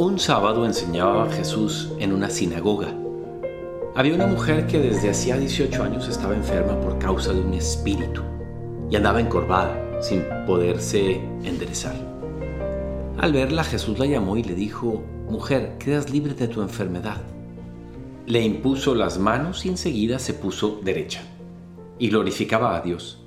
Un sábado enseñaba Jesús en una sinagoga. Había una mujer que desde hacía 18 años estaba enferma por causa de un espíritu y andaba encorvada sin poderse enderezar. Al verla Jesús la llamó y le dijo, Mujer, quedas libre de tu enfermedad. Le impuso las manos y enseguida se puso derecha y glorificaba a Dios.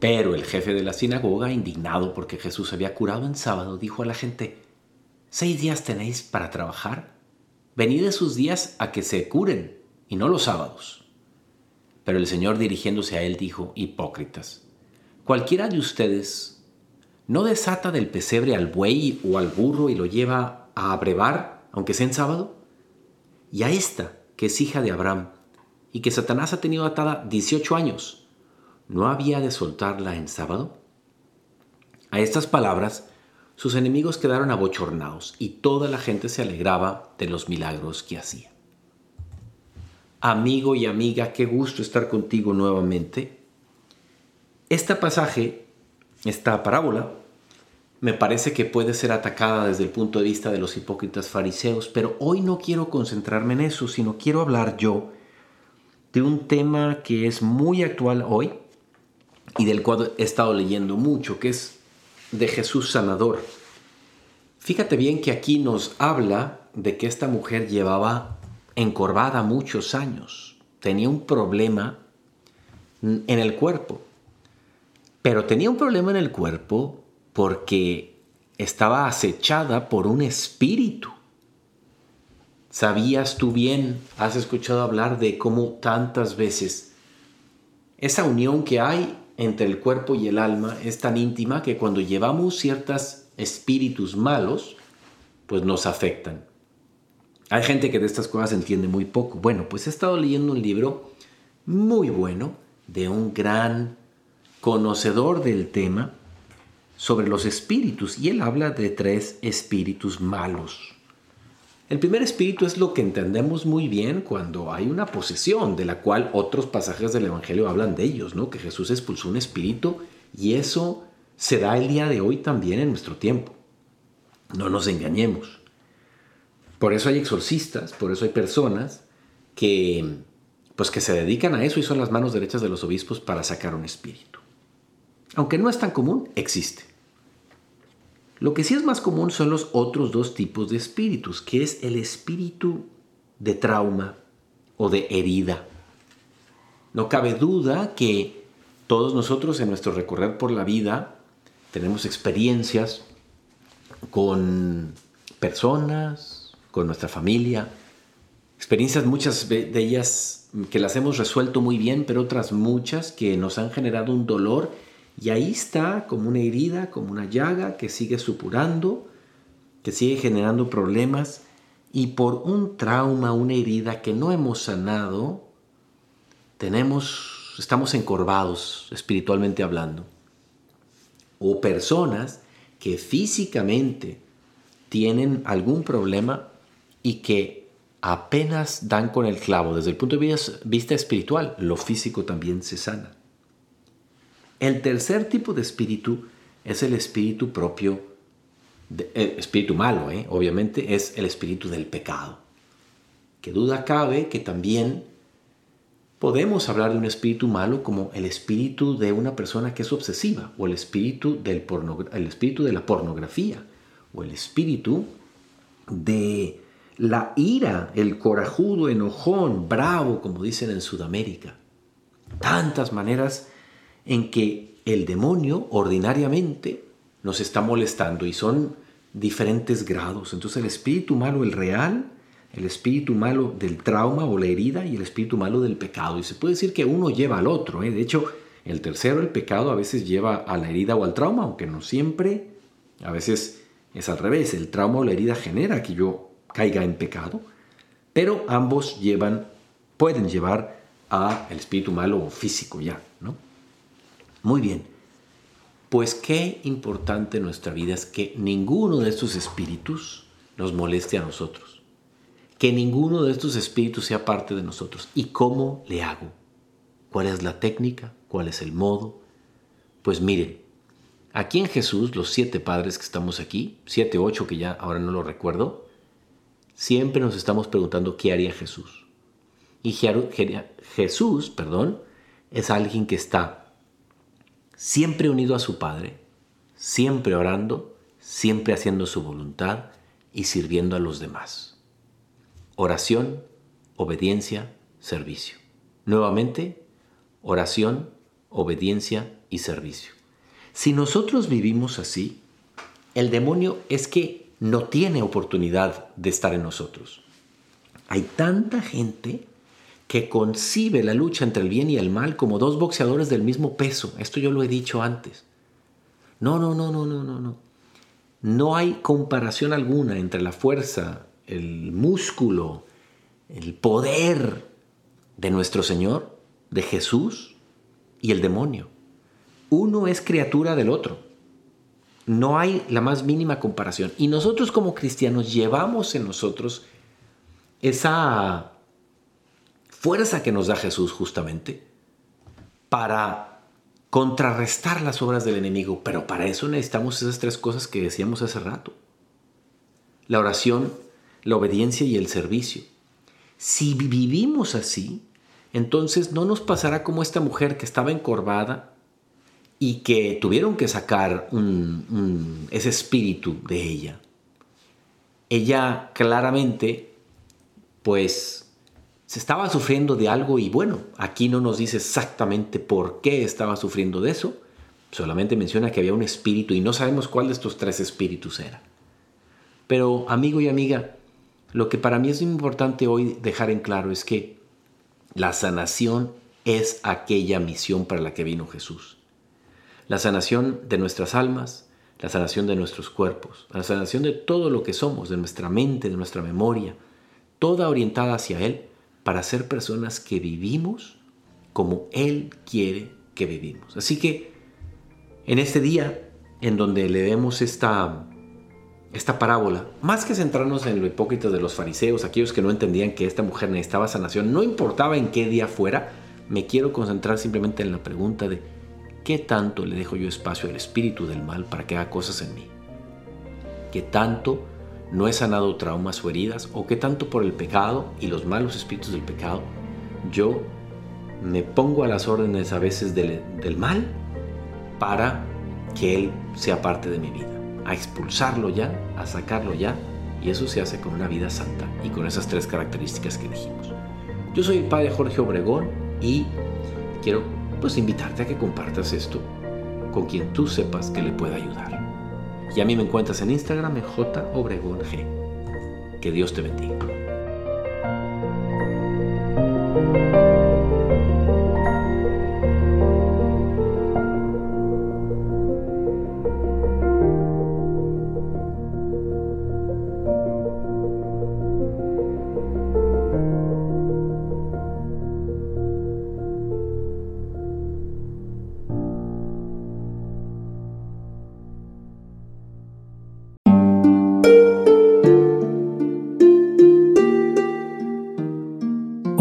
Pero el jefe de la sinagoga, indignado porque Jesús había curado en sábado, dijo a la gente, ¿Seis días tenéis para trabajar? Venid esos días a que se curen, y no los sábados. Pero el Señor dirigiéndose a él dijo, Hipócritas, cualquiera de ustedes no desata del pesebre al buey o al burro y lo lleva a abrevar, aunque sea en sábado. Y a esta, que es hija de Abraham, y que Satanás ha tenido atada 18 años, ¿no había de soltarla en sábado? A estas palabras, sus enemigos quedaron abochornados y toda la gente se alegraba de los milagros que hacía. Amigo y amiga, qué gusto estar contigo nuevamente. Este pasaje, esta parábola, me parece que puede ser atacada desde el punto de vista de los hipócritas fariseos, pero hoy no quiero concentrarme en eso, sino quiero hablar yo de un tema que es muy actual hoy y del cual he estado leyendo mucho, que es de Jesús sanador. Fíjate bien que aquí nos habla de que esta mujer llevaba encorvada muchos años, tenía un problema en el cuerpo, pero tenía un problema en el cuerpo porque estaba acechada por un espíritu. ¿Sabías tú bien, has escuchado hablar de cómo tantas veces esa unión que hay entre el cuerpo y el alma es tan íntima que cuando llevamos ciertos espíritus malos, pues nos afectan. Hay gente que de estas cosas entiende muy poco. Bueno, pues he estado leyendo un libro muy bueno de un gran conocedor del tema sobre los espíritus y él habla de tres espíritus malos. El primer espíritu es lo que entendemos muy bien cuando hay una posesión, de la cual otros pasajes del Evangelio hablan de ellos, ¿no? Que Jesús expulsó un espíritu y eso se da el día de hoy también en nuestro tiempo. No nos engañemos. Por eso hay exorcistas, por eso hay personas que pues que se dedican a eso y son las manos derechas de los obispos para sacar un espíritu. Aunque no es tan común, existe. Lo que sí es más común son los otros dos tipos de espíritus, que es el espíritu de trauma o de herida. No cabe duda que todos nosotros en nuestro recorrer por la vida tenemos experiencias con personas, con nuestra familia, experiencias muchas de ellas que las hemos resuelto muy bien, pero otras muchas que nos han generado un dolor y ahí está como una herida, como una llaga que sigue supurando, que sigue generando problemas y por un trauma, una herida que no hemos sanado, tenemos, estamos encorvados espiritualmente hablando. O personas que físicamente tienen algún problema y que apenas dan con el clavo. Desde el punto de vista espiritual, lo físico también se sana. El tercer tipo de espíritu es el espíritu propio, el espíritu malo, ¿eh? obviamente, es el espíritu del pecado. Que duda cabe que también podemos hablar de un espíritu malo como el espíritu de una persona que es obsesiva, o el espíritu, del el espíritu de la pornografía, o el espíritu de la ira, el corajudo, enojón, bravo, como dicen en Sudamérica. Tantas maneras en que el demonio ordinariamente nos está molestando y son diferentes grados. Entonces el espíritu malo, el real, el espíritu malo del trauma o la herida y el espíritu malo del pecado. Y se puede decir que uno lleva al otro. ¿eh? De hecho, el tercero, el pecado, a veces lleva a la herida o al trauma, aunque no siempre. A veces es al revés. El trauma o la herida genera que yo caiga en pecado. Pero ambos llevan, pueden llevar a el espíritu malo físico ya, ¿no? Muy bien. Pues qué importante en nuestra vida es que ninguno de estos espíritus nos moleste a nosotros. Que ninguno de estos espíritus sea parte de nosotros. ¿Y cómo le hago? ¿Cuál es la técnica? ¿Cuál es el modo? Pues miren, Aquí en Jesús, los siete padres que estamos aquí, siete, ocho que ya ahora no lo recuerdo, siempre nos estamos preguntando qué haría Jesús. Y Jesús, perdón, es alguien que está siempre unido a su Padre, siempre orando, siempre haciendo su voluntad y sirviendo a los demás. Oración, obediencia, servicio. Nuevamente, oración, obediencia y servicio. Si nosotros vivimos así, el demonio es que no tiene oportunidad de estar en nosotros. Hay tanta gente que concibe la lucha entre el bien y el mal como dos boxeadores del mismo peso. Esto yo lo he dicho antes. No, no, no, no, no, no, no. No hay comparación alguna entre la fuerza, el músculo, el poder de nuestro Señor, de Jesús y el demonio. Uno es criatura del otro. No hay la más mínima comparación. Y nosotros como cristianos llevamos en nosotros esa fuerza que nos da Jesús justamente para contrarrestar las obras del enemigo. Pero para eso necesitamos esas tres cosas que decíamos hace rato. La oración, la obediencia y el servicio. Si vivimos así, entonces no nos pasará como esta mujer que estaba encorvada y que tuvieron que sacar ese espíritu de ella. Ella claramente, pues, se estaba sufriendo de algo y bueno, aquí no nos dice exactamente por qué estaba sufriendo de eso, solamente menciona que había un espíritu y no sabemos cuál de estos tres espíritus era. Pero amigo y amiga, lo que para mí es importante hoy dejar en claro es que la sanación es aquella misión para la que vino Jesús. La sanación de nuestras almas, la sanación de nuestros cuerpos, la sanación de todo lo que somos, de nuestra mente, de nuestra memoria, toda orientada hacia Él para ser personas que vivimos como Él quiere que vivimos. Así que en este día en donde leemos esta, esta parábola, más que centrarnos en lo hipócrita de los fariseos, aquellos que no entendían que esta mujer necesitaba sanación, no importaba en qué día fuera, me quiero concentrar simplemente en la pregunta de ¿qué tanto le dejo yo espacio al espíritu del mal para que haga cosas en mí? ¿Qué tanto no he sanado traumas o heridas, o que tanto por el pecado y los malos espíritus del pecado, yo me pongo a las órdenes a veces del, del mal para que Él sea parte de mi vida, a expulsarlo ya, a sacarlo ya, y eso se hace con una vida santa y con esas tres características que dijimos. Yo soy el Padre Jorge Obregón y quiero pues invitarte a que compartas esto con quien tú sepas que le pueda ayudar. Y a mí me encuentras en Instagram en J Obregón G. Que Dios te bendiga.